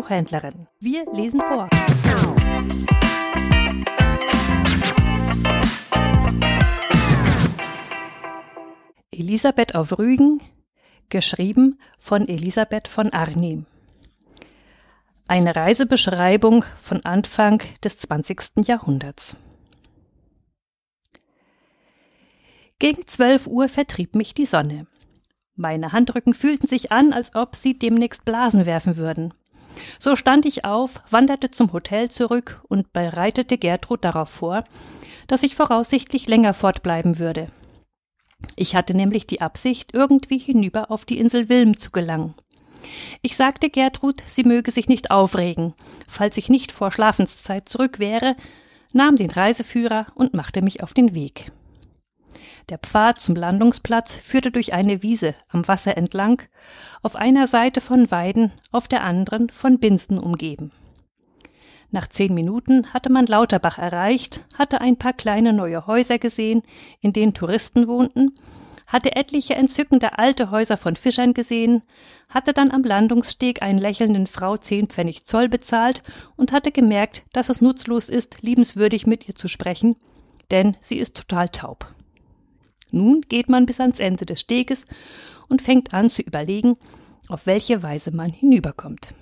Buchhändlerin. Wir lesen vor. Elisabeth auf Rügen, geschrieben von Elisabeth von Arnim. Eine Reisebeschreibung von Anfang des 20. Jahrhunderts. Gegen zwölf Uhr vertrieb mich die Sonne. Meine Handrücken fühlten sich an, als ob sie demnächst Blasen werfen würden. So stand ich auf, wanderte zum Hotel zurück und bereitete Gertrud darauf vor, dass ich voraussichtlich länger fortbleiben würde. Ich hatte nämlich die Absicht, irgendwie hinüber auf die Insel Wilm zu gelangen. Ich sagte Gertrud, sie möge sich nicht aufregen, falls ich nicht vor Schlafenszeit zurück wäre, nahm den Reiseführer und machte mich auf den Weg. Der Pfad zum Landungsplatz führte durch eine Wiese am Wasser entlang, auf einer Seite von Weiden, auf der anderen von Binsen umgeben. Nach zehn Minuten hatte man Lauterbach erreicht, hatte ein paar kleine neue Häuser gesehen, in denen Touristen wohnten, hatte etliche entzückende alte Häuser von Fischern gesehen, hatte dann am Landungssteg einen lächelnden Frau zehn Pfennig Zoll bezahlt und hatte gemerkt, dass es nutzlos ist, liebenswürdig mit ihr zu sprechen, denn sie ist total taub. Nun geht man bis ans Ende des Steges und fängt an zu überlegen, auf welche Weise man hinüberkommt.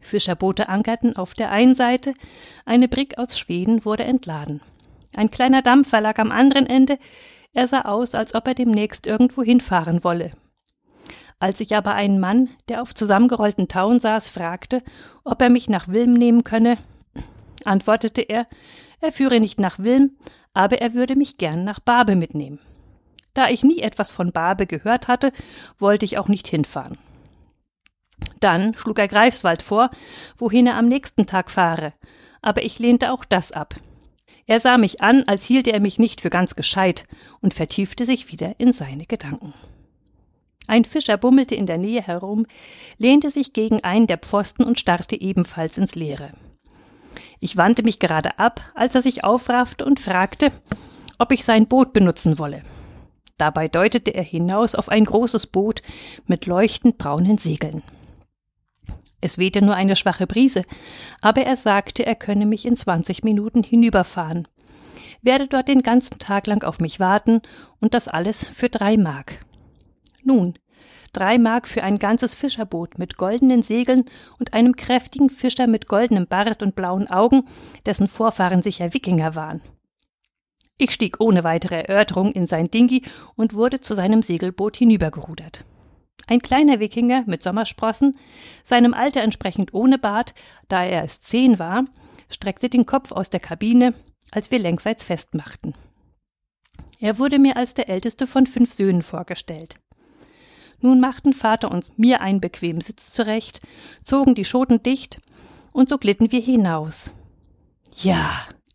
Fischerboote ankerten auf der einen Seite, eine Brigg aus Schweden wurde entladen. Ein kleiner Dampfer lag am anderen Ende, er sah aus, als ob er demnächst irgendwo hinfahren wolle. Als ich aber einen Mann, der auf zusammengerollten Tauen saß, fragte, ob er mich nach Wilm nehmen könne, antwortete er, er führe nicht nach Wilm, aber er würde mich gern nach Barbe mitnehmen. Da ich nie etwas von Barbe gehört hatte, wollte ich auch nicht hinfahren. Dann schlug er Greifswald vor, wohin er am nächsten Tag fahre, aber ich lehnte auch das ab. Er sah mich an, als hielte er mich nicht für ganz gescheit und vertiefte sich wieder in seine Gedanken. Ein Fischer bummelte in der Nähe herum, lehnte sich gegen einen der Pfosten und starrte ebenfalls ins Leere. Ich wandte mich gerade ab, als er sich aufraffte und fragte, ob ich sein Boot benutzen wolle. Dabei deutete er hinaus auf ein großes Boot mit leuchtend braunen Segeln. Es wehte nur eine schwache Brise, aber er sagte, er könne mich in zwanzig Minuten hinüberfahren, werde dort den ganzen Tag lang auf mich warten und das alles für drei Mark. Nun, drei Mark für ein ganzes Fischerboot mit goldenen Segeln und einem kräftigen Fischer mit goldenem Bart und blauen Augen, dessen Vorfahren sicher Wikinger waren. Ich stieg ohne weitere Erörterung in sein Dingi und wurde zu seinem Segelboot hinübergerudert. Ein kleiner Wikinger mit Sommersprossen, seinem Alter entsprechend ohne Bart, da er erst zehn war, streckte den Kopf aus der Kabine, als wir längsseits festmachten. Er wurde mir als der älteste von fünf Söhnen vorgestellt. Nun machten Vater und mir einen bequemen Sitz zurecht, zogen die Schoten dicht, und so glitten wir hinaus. Ja,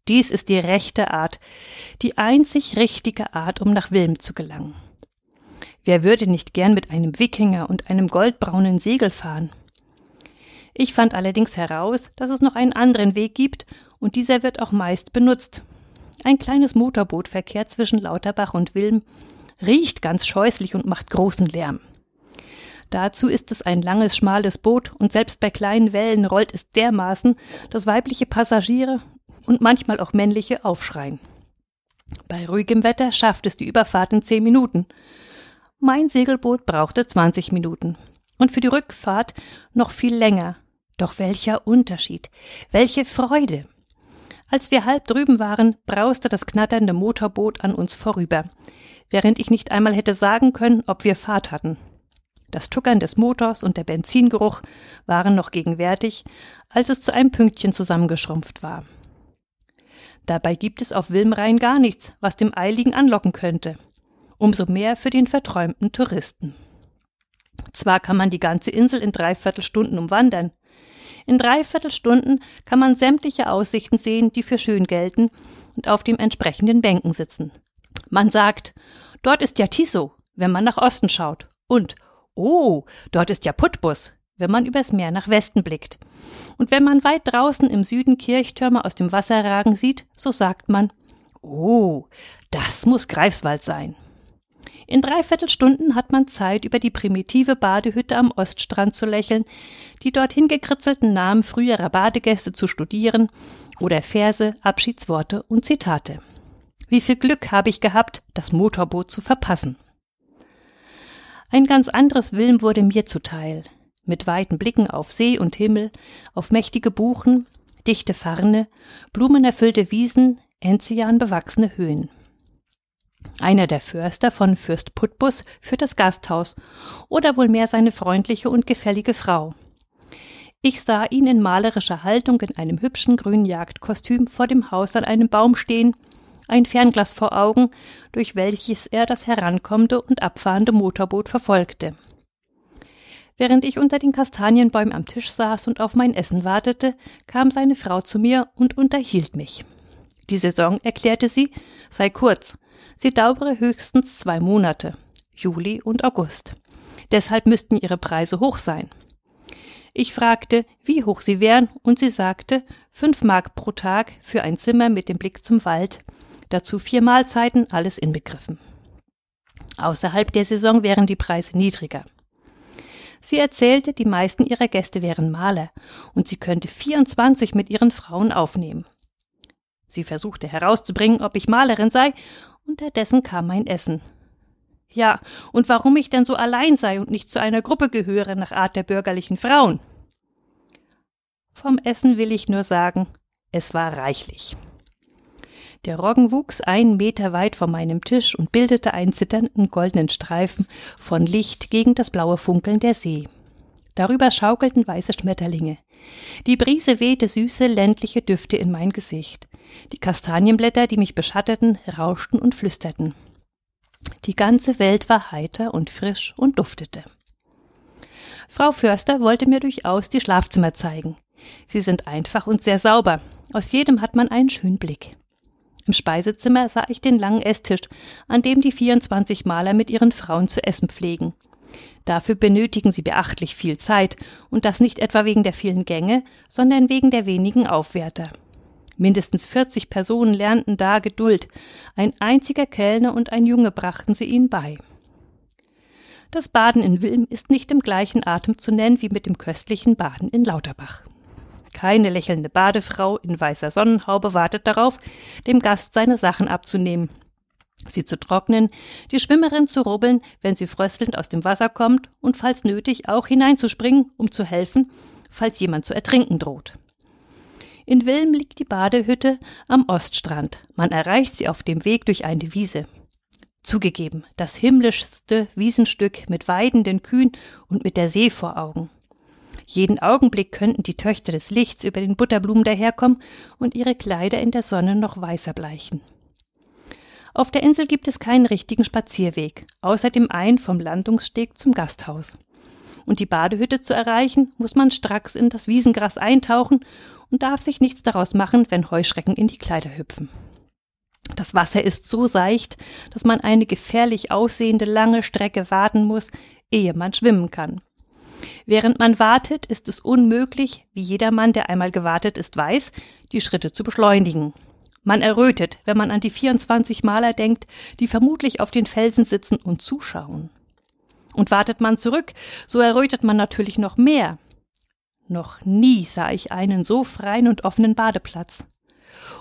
dies ist die rechte Art, die einzig richtige Art, um nach Wilm zu gelangen. Wer würde nicht gern mit einem Wikinger und einem goldbraunen Segel fahren? Ich fand allerdings heraus, dass es noch einen anderen Weg gibt, und dieser wird auch meist benutzt. Ein kleines Motorboot verkehrt zwischen Lauterbach und Wilm, riecht ganz scheußlich und macht großen Lärm. Dazu ist es ein langes, schmales Boot und selbst bei kleinen Wellen rollt es dermaßen, dass weibliche Passagiere und manchmal auch männliche aufschreien. Bei ruhigem Wetter schafft es die Überfahrt in zehn Minuten. Mein Segelboot brauchte 20 Minuten. Und für die Rückfahrt noch viel länger. Doch welcher Unterschied, welche Freude. Als wir halb drüben waren, brauste das knatternde Motorboot an uns vorüber, während ich nicht einmal hätte sagen können, ob wir Fahrt hatten. Das Tuckern des Motors und der Benzingeruch waren noch gegenwärtig, als es zu einem Pünktchen zusammengeschrumpft war. Dabei gibt es auf Wilmrhein gar nichts, was dem Eiligen anlocken könnte. Umso mehr für den verträumten Touristen. Zwar kann man die ganze Insel in dreiviertel Stunden umwandern. In dreiviertel Stunden kann man sämtliche Aussichten sehen, die für schön gelten, und auf dem entsprechenden Bänken sitzen. Man sagt, dort ist ja Tiso, wenn man nach Osten schaut, und Oh, dort ist ja Putbus, wenn man übers Meer nach Westen blickt. Und wenn man weit draußen im Süden Kirchtürme aus dem Wasser ragen sieht, so sagt man, oh, das muss Greifswald sein. In dreiviertel Stunden hat man Zeit, über die primitive Badehütte am Oststrand zu lächeln, die dorthin gekritzelten Namen früherer Badegäste zu studieren oder Verse, Abschiedsworte und Zitate. Wie viel Glück habe ich gehabt, das Motorboot zu verpassen. Ein ganz anderes Willen wurde mir zuteil. Mit weiten Blicken auf See und Himmel, auf mächtige Buchen, dichte Farne, blumenerfüllte Wiesen, Enzian bewachsene Höhen. Einer der Förster von Fürst Putbus führt das Gasthaus oder wohl mehr seine freundliche und gefällige Frau. Ich sah ihn in malerischer Haltung in einem hübschen grünen Jagdkostüm vor dem Haus an einem Baum stehen, ein Fernglas vor Augen, durch welches er das herankommende und abfahrende Motorboot verfolgte. Während ich unter den Kastanienbäumen am Tisch saß und auf mein Essen wartete, kam seine Frau zu mir und unterhielt mich. Die Saison, erklärte sie, sei kurz, sie dauere höchstens zwei Monate, Juli und August. Deshalb müssten ihre Preise hoch sein. Ich fragte, wie hoch sie wären, und sie sagte, fünf Mark pro Tag für ein Zimmer mit dem Blick zum Wald, dazu vier Mahlzeiten, alles inbegriffen. Außerhalb der Saison wären die Preise niedriger. Sie erzählte, die meisten ihrer Gäste wären Maler und sie könnte 24 mit ihren Frauen aufnehmen. Sie versuchte herauszubringen, ob ich Malerin sei, unterdessen kam mein Essen. Ja, und warum ich denn so allein sei und nicht zu einer Gruppe gehöre nach Art der bürgerlichen Frauen? Vom Essen will ich nur sagen, es war reichlich. Der Roggen wuchs einen Meter weit vor meinem Tisch und bildete einen zitternden goldenen Streifen von Licht gegen das blaue Funkeln der See. Darüber schaukelten weiße Schmetterlinge. Die Brise wehte süße, ländliche Düfte in mein Gesicht. Die Kastanienblätter, die mich beschatteten, rauschten und flüsterten. Die ganze Welt war heiter und frisch und duftete. Frau Förster wollte mir durchaus die Schlafzimmer zeigen. Sie sind einfach und sehr sauber. Aus jedem hat man einen schönen Blick. Im Speisezimmer sah ich den langen Esstisch, an dem die 24 Maler mit ihren Frauen zu essen pflegen. Dafür benötigen sie beachtlich viel Zeit, und das nicht etwa wegen der vielen Gänge, sondern wegen der wenigen Aufwärter. Mindestens 40 Personen lernten da Geduld. Ein einziger Kellner und ein Junge brachten sie ihnen bei. Das Baden in Wilm ist nicht im gleichen Atem zu nennen wie mit dem köstlichen Baden in Lauterbach. Keine lächelnde Badefrau in weißer Sonnenhaube wartet darauf, dem Gast seine Sachen abzunehmen, sie zu trocknen, die Schwimmerin zu rubbeln, wenn sie fröstelnd aus dem Wasser kommt und falls nötig auch hineinzuspringen, um zu helfen, falls jemand zu ertrinken droht. In Wilm liegt die Badehütte am Oststrand. Man erreicht sie auf dem Weg durch eine Wiese. Zugegeben, das himmlischste Wiesenstück mit weidenden Kühen und mit der See vor Augen. Jeden Augenblick könnten die Töchter des Lichts über den Butterblumen daherkommen und ihre Kleider in der Sonne noch weißer bleichen. Auf der Insel gibt es keinen richtigen Spazierweg, außer dem einen vom Landungssteg zum Gasthaus. Und die Badehütte zu erreichen, muss man stracks in das Wiesengras eintauchen und darf sich nichts daraus machen, wenn Heuschrecken in die Kleider hüpfen. Das Wasser ist so seicht, dass man eine gefährlich aussehende lange Strecke warten muss, ehe man schwimmen kann. Während man wartet, ist es unmöglich, wie jedermann, der einmal gewartet ist, weiß, die Schritte zu beschleunigen. Man errötet, wenn man an die 24 Maler denkt, die vermutlich auf den Felsen sitzen und zuschauen. Und wartet man zurück, so errötet man natürlich noch mehr. Noch nie sah ich einen so freien und offenen Badeplatz.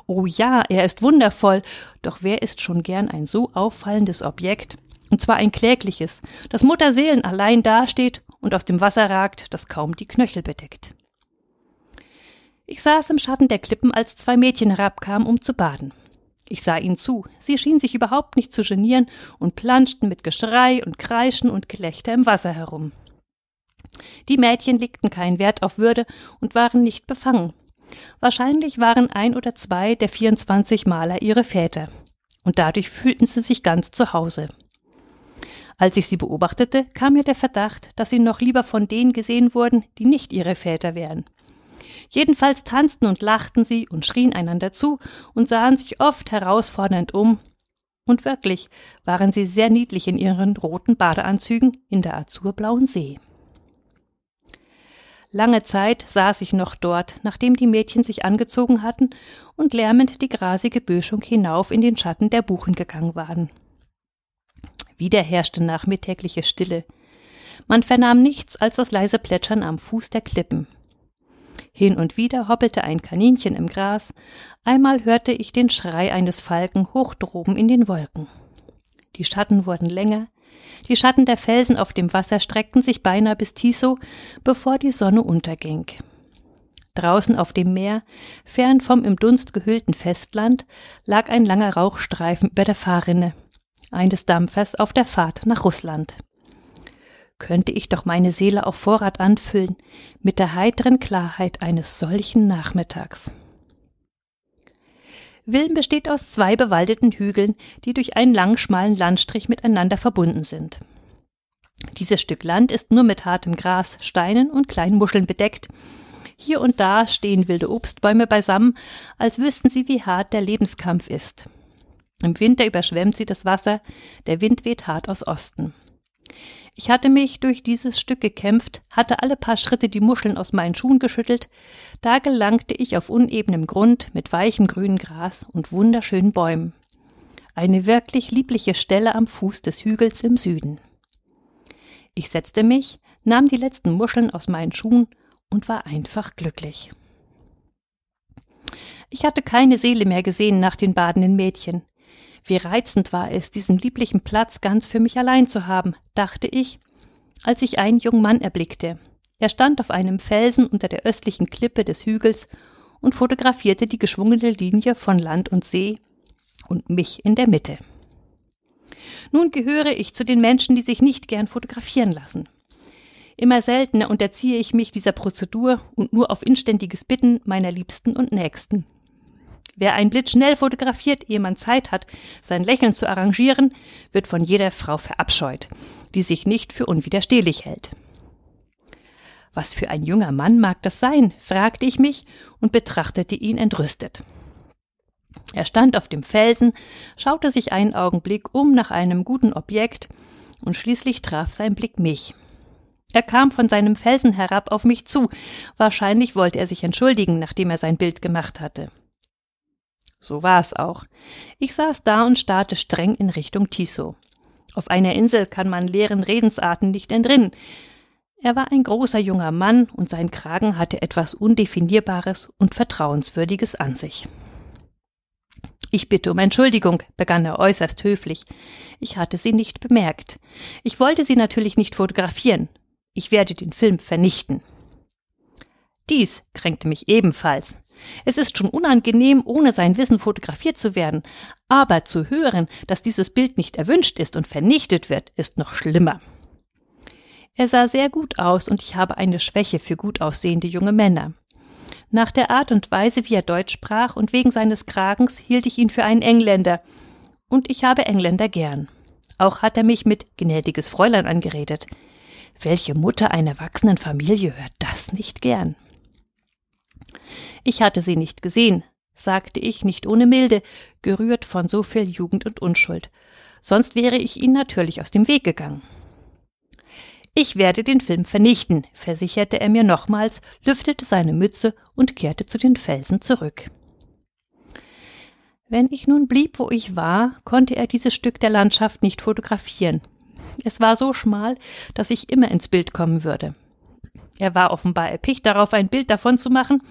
Oh ja, er ist wundervoll, doch wer ist schon gern ein so auffallendes Objekt, und zwar ein klägliches, das Mutterseelen allein dasteht und aus dem Wasser ragt, das kaum die Knöchel bedeckt. Ich saß im Schatten der Klippen, als zwei Mädchen herabkamen, um zu baden. Ich sah ihnen zu, sie schienen sich überhaupt nicht zu genieren und planschten mit Geschrei und Kreischen und Gelächter im Wasser herum. Die Mädchen legten keinen Wert auf Würde und waren nicht befangen. Wahrscheinlich waren ein oder zwei der 24 Maler ihre Väter. Und dadurch fühlten sie sich ganz zu Hause. Als ich sie beobachtete, kam mir der Verdacht, dass sie noch lieber von denen gesehen wurden, die nicht ihre Väter wären. Jedenfalls tanzten und lachten sie und schrien einander zu und sahen sich oft herausfordernd um. Und wirklich waren sie sehr niedlich in ihren roten Badeanzügen in der azurblauen See. Lange Zeit saß ich noch dort, nachdem die Mädchen sich angezogen hatten und lärmend die grasige Böschung hinauf in den Schatten der Buchen gegangen waren. Wieder herrschte nachmittägliche Stille. Man vernahm nichts als das leise Plätschern am Fuß der Klippen. Hin und wieder hoppelte ein Kaninchen im Gras, einmal hörte ich den Schrei eines Falken hoch droben in den Wolken. Die Schatten wurden länger, die Schatten der Felsen auf dem Wasser streckten sich beinahe bis Tiso, bevor die Sonne unterging. Draußen auf dem Meer, fern vom im Dunst gehüllten Festland, lag ein langer Rauchstreifen über der Fahrrinne, eines Dampfers auf der Fahrt nach Russland könnte ich doch meine Seele auf Vorrat anfüllen mit der heiteren Klarheit eines solchen Nachmittags. Wilm besteht aus zwei bewaldeten Hügeln, die durch einen lang schmalen Landstrich miteinander verbunden sind. Dieses Stück Land ist nur mit hartem Gras, Steinen und kleinen Muscheln bedeckt. Hier und da stehen wilde Obstbäume beisammen, als wüssten sie, wie hart der Lebenskampf ist. Im Winter überschwemmt sie das Wasser, der Wind weht hart aus Osten. Ich hatte mich durch dieses Stück gekämpft, hatte alle paar Schritte die Muscheln aus meinen Schuhen geschüttelt, da gelangte ich auf unebenem Grund mit weichem grünen Gras und wunderschönen Bäumen. Eine wirklich liebliche Stelle am Fuß des Hügels im Süden. Ich setzte mich, nahm die letzten Muscheln aus meinen Schuhen und war einfach glücklich. Ich hatte keine Seele mehr gesehen nach den badenden Mädchen. Wie reizend war es, diesen lieblichen Platz ganz für mich allein zu haben, dachte ich, als ich einen jungen Mann erblickte. Er stand auf einem Felsen unter der östlichen Klippe des Hügels und fotografierte die geschwungene Linie von Land und See und mich in der Mitte. Nun gehöre ich zu den Menschen, die sich nicht gern fotografieren lassen. Immer seltener unterziehe ich mich dieser Prozedur und nur auf inständiges Bitten meiner Liebsten und Nächsten. Wer einen Blitz schnell fotografiert, ehe man Zeit hat, sein Lächeln zu arrangieren, wird von jeder Frau verabscheut, die sich nicht für unwiderstehlich hält. Was für ein junger Mann mag das sein? fragte ich mich und betrachtete ihn entrüstet. Er stand auf dem Felsen, schaute sich einen Augenblick um nach einem guten Objekt, und schließlich traf sein Blick mich. Er kam von seinem Felsen herab auf mich zu. Wahrscheinlich wollte er sich entschuldigen, nachdem er sein Bild gemacht hatte. So war es auch. Ich saß da und starrte streng in Richtung Tiso. Auf einer Insel kann man leeren Redensarten nicht entrinnen. Er war ein großer junger Mann und sein Kragen hatte etwas Undefinierbares und Vertrauenswürdiges an sich. Ich bitte um Entschuldigung, begann er äußerst höflich. Ich hatte sie nicht bemerkt. Ich wollte sie natürlich nicht fotografieren. Ich werde den Film vernichten. Dies kränkte mich ebenfalls. Es ist schon unangenehm, ohne sein Wissen fotografiert zu werden, aber zu hören, dass dieses Bild nicht erwünscht ist und vernichtet wird, ist noch schlimmer. Er sah sehr gut aus und ich habe eine Schwäche für gut aussehende junge Männer. Nach der Art und Weise, wie er Deutsch sprach und wegen seines Kragens hielt ich ihn für einen Engländer. Und ich habe Engländer gern. Auch hat er mich mit gnädiges Fräulein angeredet. Welche Mutter einer erwachsenen Familie hört das nicht gern? Ich hatte sie nicht gesehen, sagte ich nicht ohne Milde, gerührt von so viel Jugend und Unschuld. Sonst wäre ich ihnen natürlich aus dem Weg gegangen. Ich werde den Film vernichten, versicherte er mir nochmals, lüftete seine Mütze und kehrte zu den Felsen zurück. Wenn ich nun blieb, wo ich war, konnte er dieses Stück der Landschaft nicht fotografieren. Es war so schmal, dass ich immer ins Bild kommen würde. Er war offenbar erpicht darauf, ein Bild davon zu machen.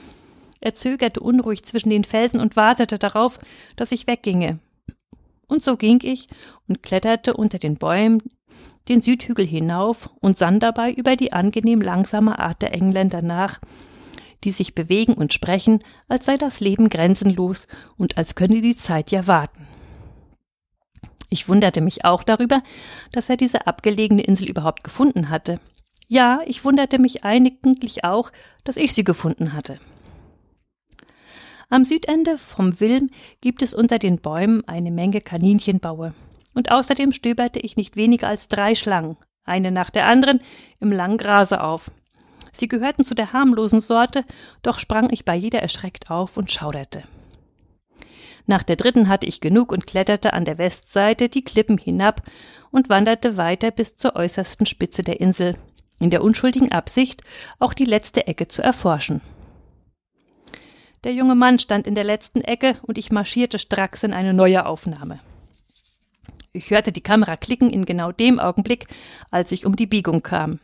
Er zögerte unruhig zwischen den Felsen und wartete darauf, dass ich wegginge. Und so ging ich und kletterte unter den Bäumen den Südhügel hinauf und sann dabei über die angenehm langsame Art der Engländer nach, die sich bewegen und sprechen, als sei das Leben grenzenlos und als könne die Zeit ja warten. Ich wunderte mich auch darüber, dass er diese abgelegene Insel überhaupt gefunden hatte. Ja, ich wunderte mich eigentlich auch, dass ich sie gefunden hatte. Am Südende vom Wilm gibt es unter den Bäumen eine Menge Kaninchenbaue. Und außerdem stöberte ich nicht weniger als drei Schlangen, eine nach der anderen, im langen Grase auf. Sie gehörten zu der harmlosen Sorte, doch sprang ich bei jeder erschreckt auf und schauderte. Nach der dritten hatte ich genug und kletterte an der Westseite die Klippen hinab und wanderte weiter bis zur äußersten Spitze der Insel, in der unschuldigen Absicht, auch die letzte Ecke zu erforschen. Der junge Mann stand in der letzten Ecke und ich marschierte stracks in eine neue Aufnahme. Ich hörte die Kamera klicken in genau dem Augenblick, als ich um die Biegung kam.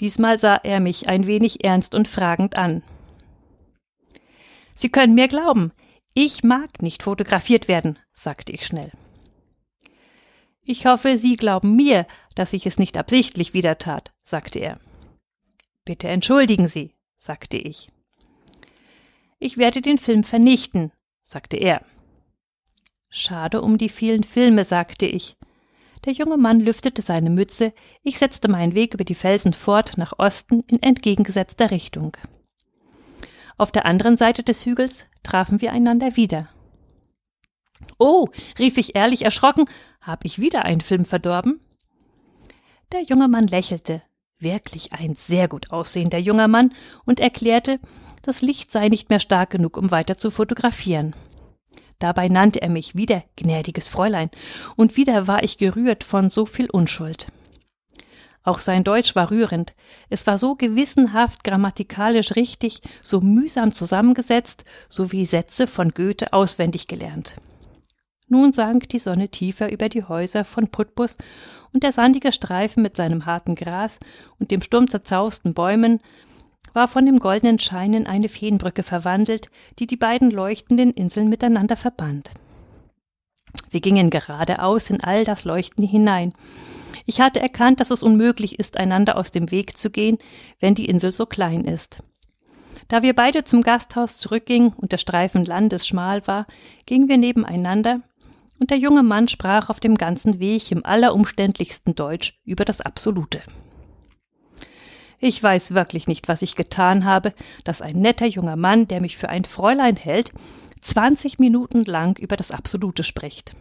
Diesmal sah er mich ein wenig ernst und fragend an. Sie können mir glauben, ich mag nicht fotografiert werden, sagte ich schnell. Ich hoffe, Sie glauben mir, dass ich es nicht absichtlich wieder tat, sagte er. Bitte entschuldigen Sie, sagte ich. Ich werde den Film vernichten, sagte er. Schade um die vielen Filme, sagte ich. Der junge Mann lüftete seine Mütze, ich setzte meinen Weg über die Felsen fort nach Osten in entgegengesetzter Richtung. Auf der anderen Seite des Hügels trafen wir einander wieder. Oh, rief ich ehrlich erschrocken, hab ich wieder einen Film verdorben? Der junge Mann lächelte, wirklich ein sehr gut aussehender junger Mann, und erklärte, das Licht sei nicht mehr stark genug, um weiter zu fotografieren. Dabei nannte er mich wieder gnädiges Fräulein, und wieder war ich gerührt von so viel Unschuld. Auch sein Deutsch war rührend. Es war so gewissenhaft grammatikalisch richtig, so mühsam zusammengesetzt, so wie Sätze von Goethe auswendig gelernt. Nun sank die Sonne tiefer über die Häuser von Putbus, und der sandige Streifen mit seinem harten Gras und dem sturmzerzausten Bäumen war von dem goldenen Schein in eine Feenbrücke verwandelt, die die beiden leuchtenden Inseln miteinander verband. Wir gingen geradeaus in all das Leuchten hinein. Ich hatte erkannt, dass es unmöglich ist, einander aus dem Weg zu gehen, wenn die Insel so klein ist. Da wir beide zum Gasthaus zurückgingen und der Streifen landesschmal war, gingen wir nebeneinander, und der junge Mann sprach auf dem ganzen Weg im allerumständlichsten Deutsch über das Absolute. Ich weiß wirklich nicht, was ich getan habe, dass ein netter junger Mann, der mich für ein Fräulein hält, zwanzig Minuten lang über das Absolute spricht.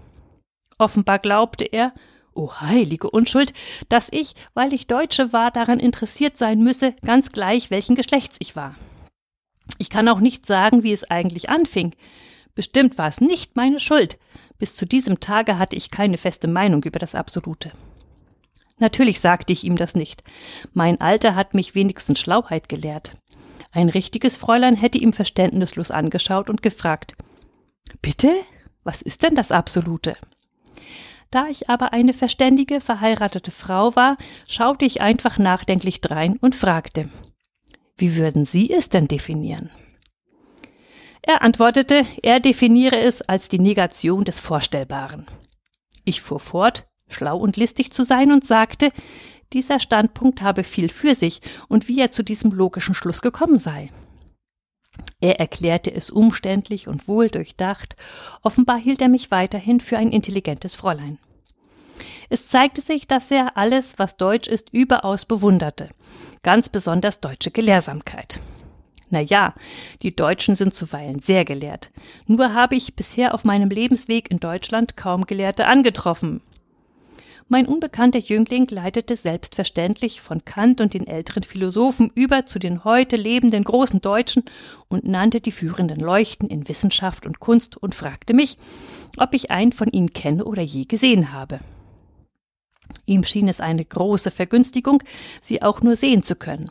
Offenbar glaubte er, o oh heilige Unschuld, dass ich, weil ich Deutsche war, daran interessiert sein müsse, ganz gleich welchen Geschlechts ich war. Ich kann auch nicht sagen, wie es eigentlich anfing. Bestimmt war es nicht meine Schuld. Bis zu diesem Tage hatte ich keine feste Meinung über das Absolute. Natürlich sagte ich ihm das nicht. Mein Alter hat mich wenigstens Schlauheit gelehrt. Ein richtiges Fräulein hätte ihm verständnislos angeschaut und gefragt Bitte? Was ist denn das Absolute? Da ich aber eine verständige, verheiratete Frau war, schaute ich einfach nachdenklich drein und fragte Wie würden Sie es denn definieren? Er antwortete, er definiere es als die Negation des Vorstellbaren. Ich fuhr fort, schlau und listig zu sein und sagte, dieser Standpunkt habe viel für sich und wie er zu diesem logischen Schluss gekommen sei. Er erklärte es umständlich und wohl durchdacht, offenbar hielt er mich weiterhin für ein intelligentes Fräulein. Es zeigte sich, dass er alles, was deutsch ist, überaus bewunderte, ganz besonders deutsche Gelehrsamkeit. Na ja, die Deutschen sind zuweilen sehr gelehrt. Nur habe ich bisher auf meinem Lebensweg in Deutschland kaum Gelehrte angetroffen, mein unbekannter Jüngling leitete selbstverständlich von Kant und den älteren Philosophen über zu den heute lebenden großen Deutschen und nannte die führenden Leuchten in Wissenschaft und Kunst und fragte mich, ob ich einen von ihnen kenne oder je gesehen habe. Ihm schien es eine große Vergünstigung, sie auch nur sehen zu können,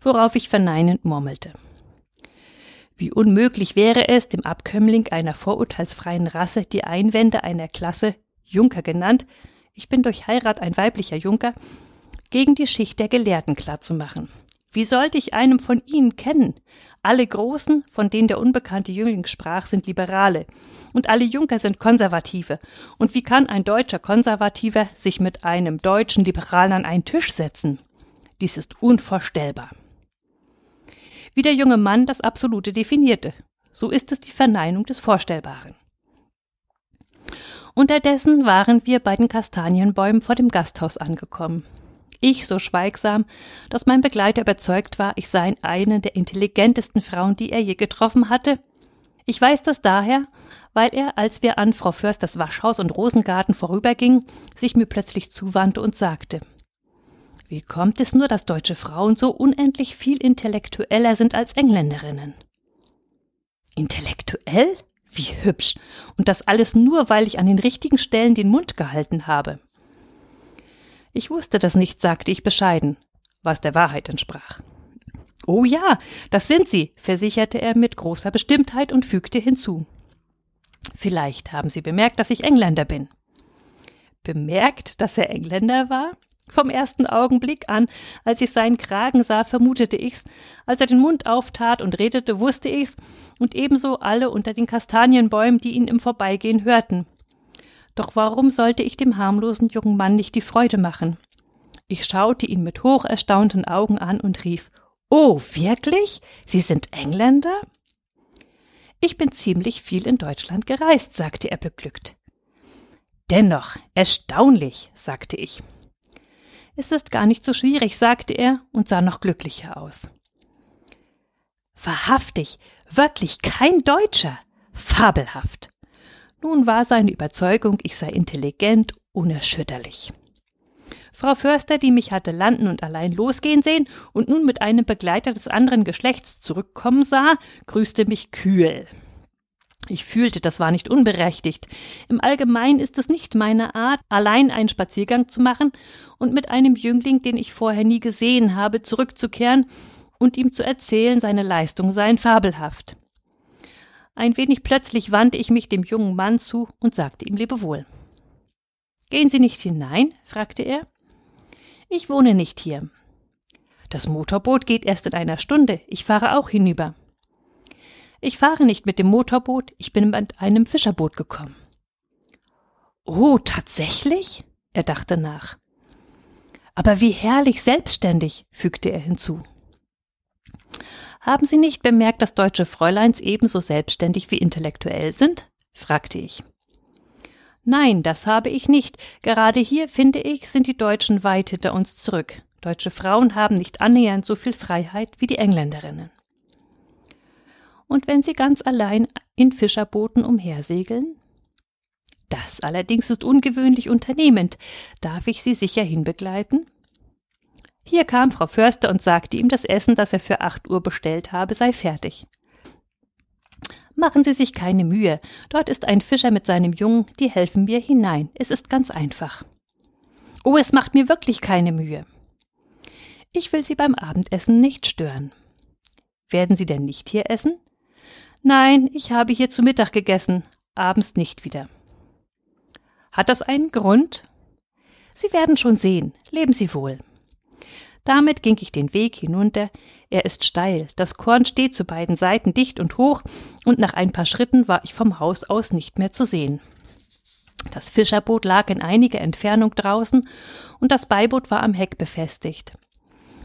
worauf ich verneinend murmelte. Wie unmöglich wäre es, dem Abkömmling einer vorurteilsfreien Rasse die Einwände einer Klasse, Junker genannt, ich bin durch Heirat ein weiblicher Junker, gegen die Schicht der Gelehrten klarzumachen. Wie sollte ich einem von ihnen kennen? Alle Großen, von denen der unbekannte Jüngling sprach, sind Liberale, und alle Junker sind Konservative. Und wie kann ein deutscher Konservativer sich mit einem deutschen Liberalen an einen Tisch setzen? Dies ist unvorstellbar. Wie der junge Mann das Absolute definierte, so ist es die Verneinung des Vorstellbaren. Unterdessen waren wir bei den Kastanienbäumen vor dem Gasthaus angekommen. Ich so schweigsam, dass mein Begleiter überzeugt war, ich sei eine der intelligentesten Frauen, die er je getroffen hatte. Ich weiß das daher, weil er, als wir an Frau Försters Waschhaus und Rosengarten vorübergingen, sich mir plötzlich zuwandte und sagte Wie kommt es nur, dass deutsche Frauen so unendlich viel intellektueller sind als Engländerinnen? Intellektuell? Wie hübsch. Und das alles nur, weil ich an den richtigen Stellen den Mund gehalten habe. Ich wusste das nicht, sagte ich bescheiden, was der Wahrheit entsprach. Oh ja, das sind sie, versicherte er mit großer Bestimmtheit und fügte hinzu. Vielleicht haben Sie bemerkt, dass ich Engländer bin. Bemerkt, dass er Engländer war? Vom ersten Augenblick an, als ich seinen Kragen sah, vermutete ich's. Als er den Mund auftat und redete, wusste ich's. Und ebenso alle unter den Kastanienbäumen, die ihn im Vorbeigehen hörten. Doch warum sollte ich dem harmlosen jungen Mann nicht die Freude machen? Ich schaute ihn mit hoch erstaunten Augen an und rief Oh, wirklich? Sie sind Engländer? Ich bin ziemlich viel in Deutschland gereist, sagte er beglückt. Dennoch, erstaunlich, sagte ich. Es ist gar nicht so schwierig, sagte er und sah noch glücklicher aus. Wahrhaftig, wirklich kein Deutscher. Fabelhaft. Nun war seine Überzeugung, ich sei intelligent, unerschütterlich. Frau Förster, die mich hatte landen und allein losgehen sehen und nun mit einem Begleiter des anderen Geschlechts zurückkommen sah, grüßte mich kühl. Ich fühlte, das war nicht unberechtigt. Im Allgemeinen ist es nicht meine Art, allein einen Spaziergang zu machen und mit einem Jüngling, den ich vorher nie gesehen habe, zurückzukehren und ihm zu erzählen, seine Leistungen seien fabelhaft. Ein wenig plötzlich wandte ich mich dem jungen Mann zu und sagte ihm Lebewohl. Gehen Sie nicht hinein? fragte er. Ich wohne nicht hier. Das Motorboot geht erst in einer Stunde. Ich fahre auch hinüber. Ich fahre nicht mit dem Motorboot, ich bin mit einem Fischerboot gekommen. Oh, tatsächlich? Er dachte nach. Aber wie herrlich selbstständig, fügte er hinzu. Haben Sie nicht bemerkt, dass deutsche Fräuleins ebenso selbstständig wie intellektuell sind? fragte ich. Nein, das habe ich nicht. Gerade hier, finde ich, sind die Deutschen weit hinter uns zurück. Deutsche Frauen haben nicht annähernd so viel Freiheit wie die Engländerinnen und wenn sie ganz allein in Fischerbooten umhersegeln? Das allerdings ist ungewöhnlich unternehmend. Darf ich Sie sicher hinbegleiten? Hier kam Frau Förster und sagte ihm, das Essen, das er für acht Uhr bestellt habe, sei fertig. Machen Sie sich keine Mühe. Dort ist ein Fischer mit seinem Jungen, die helfen mir hinein. Es ist ganz einfach. Oh, es macht mir wirklich keine Mühe. Ich will Sie beim Abendessen nicht stören. Werden Sie denn nicht hier essen? Nein, ich habe hier zu Mittag gegessen, abends nicht wieder. Hat das einen Grund? Sie werden schon sehen. Leben Sie wohl. Damit ging ich den Weg hinunter. Er ist steil, das Korn steht zu beiden Seiten dicht und hoch, und nach ein paar Schritten war ich vom Haus aus nicht mehr zu sehen. Das Fischerboot lag in einiger Entfernung draußen, und das Beiboot war am Heck befestigt.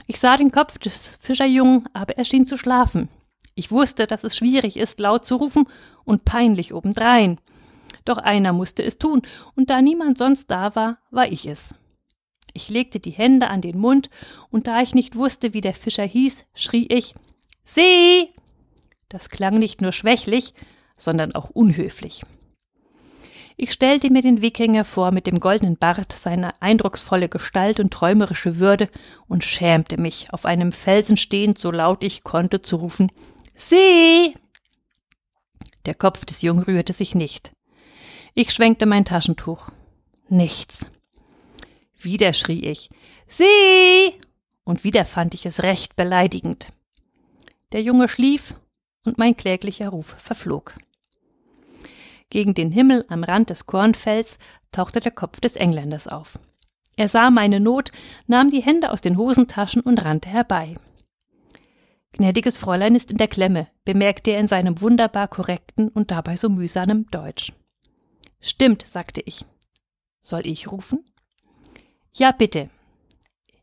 Ich sah den Kopf des Fischerjungen, aber er schien zu schlafen. Ich wusste, dass es schwierig ist, laut zu rufen und peinlich obendrein. Doch einer musste es tun, und da niemand sonst da war, war ich es. Ich legte die Hände an den Mund, und da ich nicht wusste, wie der Fischer hieß, schrie ich See. Das klang nicht nur schwächlich, sondern auch unhöflich. Ich stellte mir den Wikinger vor mit dem goldenen Bart, seine eindrucksvolle Gestalt und träumerische Würde und schämte mich, auf einem Felsen stehend, so laut ich konnte, zu rufen See! Der Kopf des Jungen rührte sich nicht. Ich schwenkte mein Taschentuch. Nichts. Wieder schrie ich See! Und wieder fand ich es recht beleidigend. Der Junge schlief und mein kläglicher Ruf verflog. Gegen den Himmel am Rand des Kornfelds tauchte der Kopf des Engländers auf. Er sah meine Not, nahm die Hände aus den Hosentaschen und rannte herbei. Gnädiges Fräulein ist in der Klemme, bemerkte er in seinem wunderbar korrekten und dabei so mühsamen Deutsch. Stimmt, sagte ich. Soll ich rufen? Ja, bitte.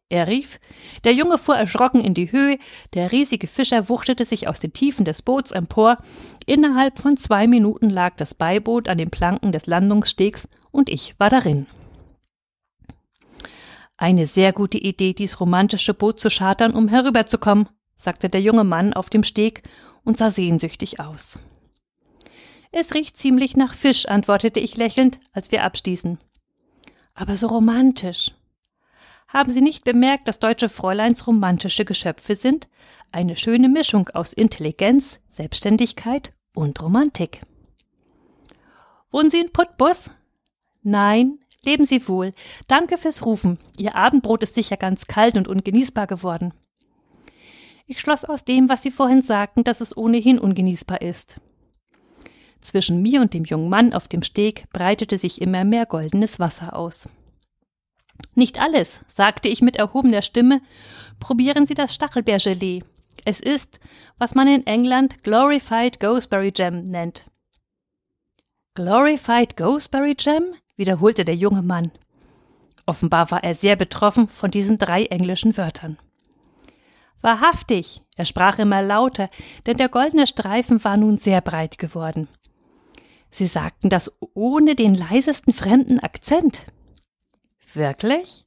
Er rief, der Junge fuhr erschrocken in die Höhe, der riesige Fischer wuchtete sich aus den Tiefen des Boots empor, innerhalb von zwei Minuten lag das Beiboot an den Planken des Landungsstegs und ich war darin. Eine sehr gute Idee, dies romantische Boot zu chartern, um herüberzukommen, sagte der junge Mann auf dem Steg und sah sehnsüchtig aus. Es riecht ziemlich nach Fisch, antwortete ich lächelnd, als wir abstießen. Aber so romantisch. Haben Sie nicht bemerkt, dass deutsche Fräuleins romantische Geschöpfe sind? Eine schöne Mischung aus Intelligenz, Selbstständigkeit und Romantik. Wohnen Sie in Putbus? Nein, leben Sie wohl. Danke fürs Rufen. Ihr Abendbrot ist sicher ganz kalt und ungenießbar geworden. Ich schloss aus dem, was Sie vorhin sagten, dass es ohnehin ungenießbar ist. Zwischen mir und dem jungen Mann auf dem Steg breitete sich immer mehr goldenes Wasser aus. Nicht alles, sagte ich mit erhobener Stimme. Probieren Sie das Stachelbeergelee. Es ist, was man in England Glorified Gooseberry Jam nennt. Glorified Gooseberry Jam? wiederholte der junge Mann. Offenbar war er sehr betroffen von diesen drei englischen Wörtern. Wahrhaftig, er sprach immer lauter, denn der goldene Streifen war nun sehr breit geworden. Sie sagten das ohne den leisesten fremden Akzent. Wirklich?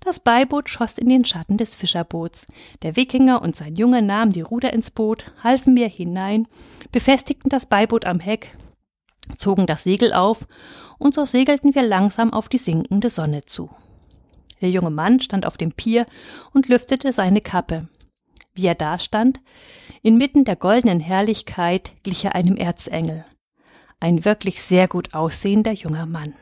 Das Beiboot schoss in den Schatten des Fischerboots. Der Wikinger und sein Junge nahmen die Ruder ins Boot, halfen mir hinein, befestigten das Beiboot am Heck zogen das Segel auf, und so segelten wir langsam auf die sinkende Sonne zu. Der junge Mann stand auf dem Pier und lüftete seine Kappe. Wie er dastand, inmitten der goldenen Herrlichkeit, glich er einem Erzengel. Ein wirklich sehr gut aussehender junger Mann.